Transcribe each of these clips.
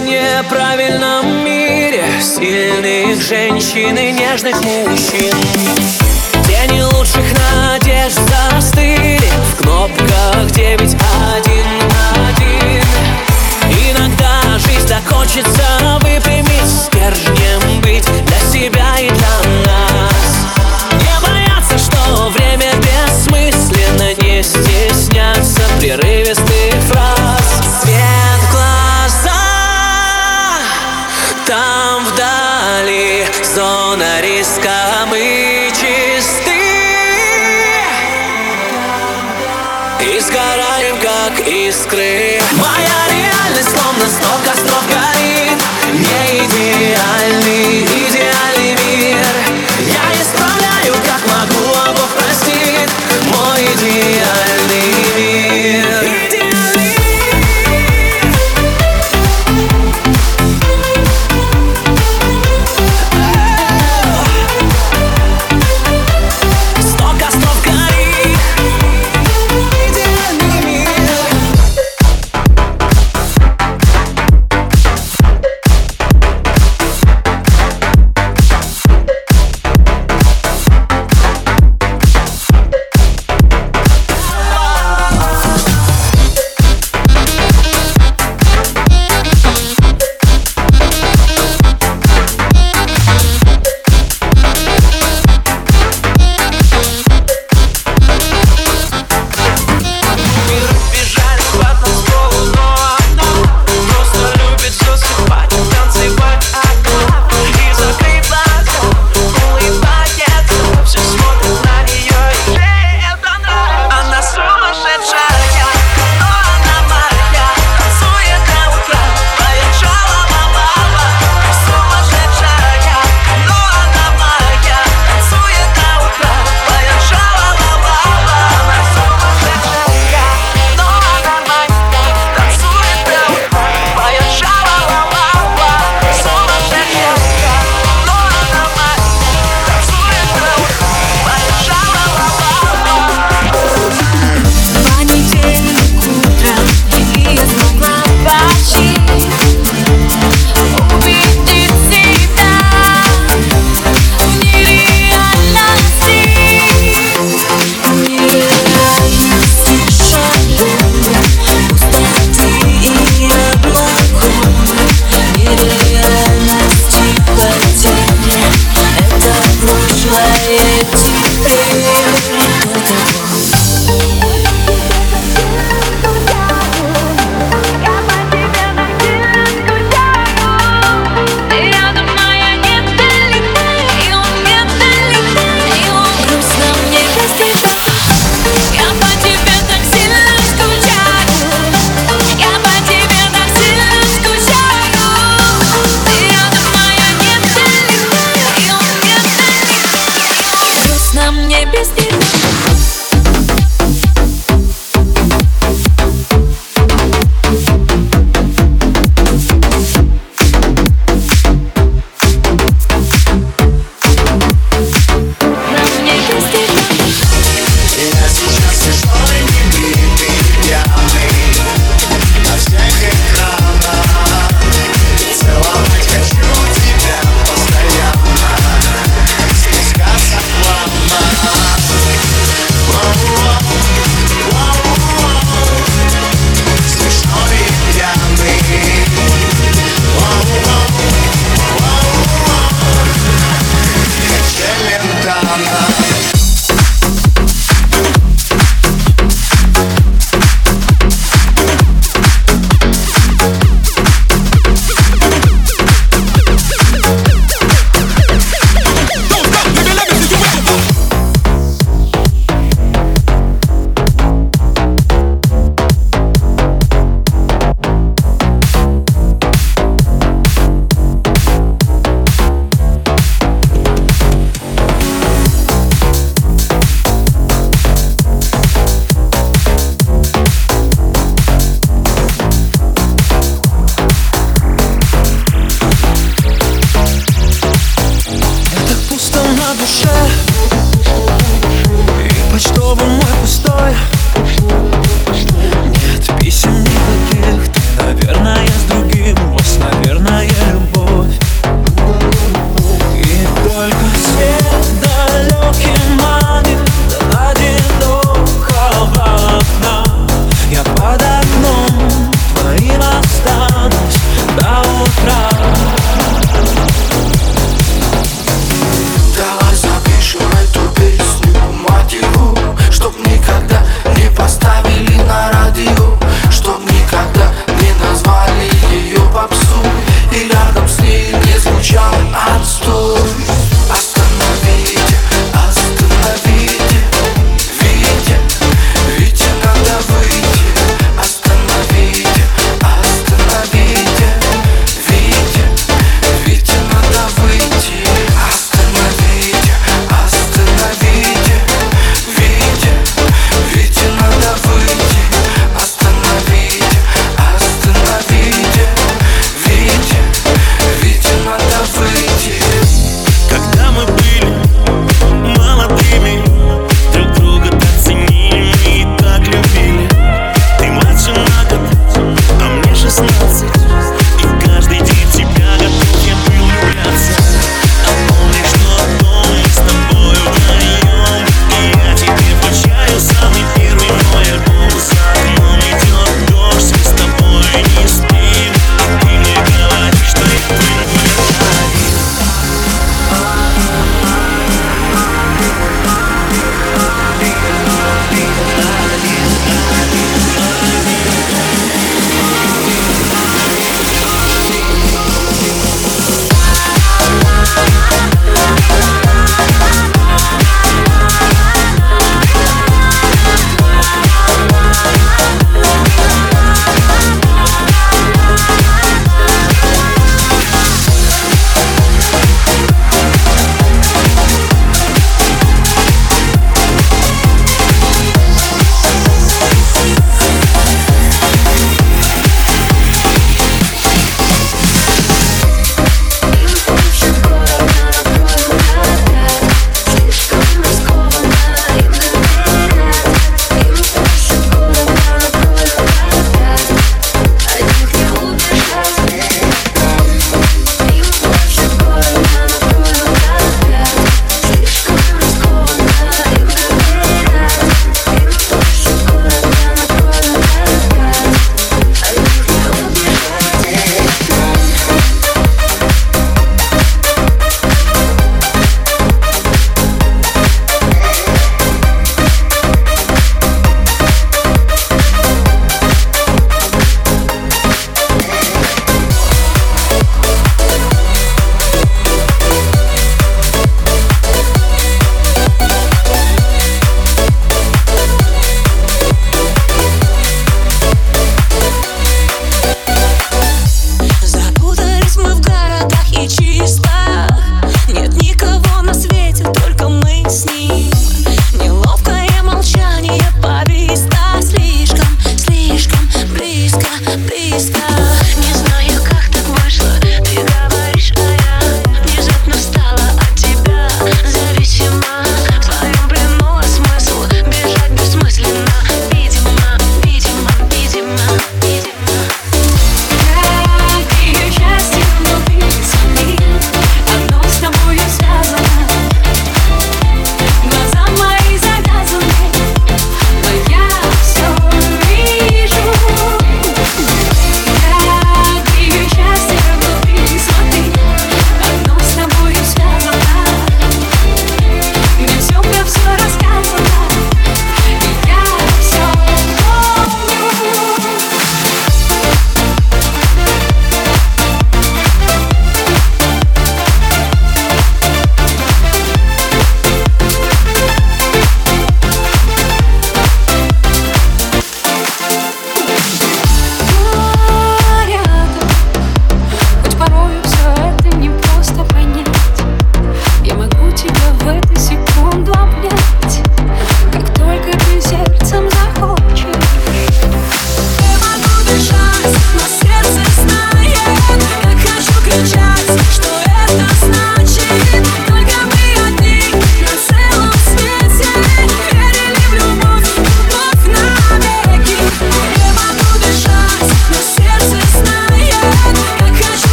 неправильном мире Сильных женщин и нежных мужчин. Тени лучших надежд застыли В кнопках девять один один. Иногда жизнь закончится И сгораем, как искры. Моя реальность словно сноп костров горит Не идеальный идеальный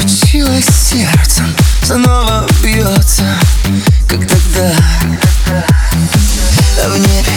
Случилось сердцем, снова бьется, как тогда. А в небе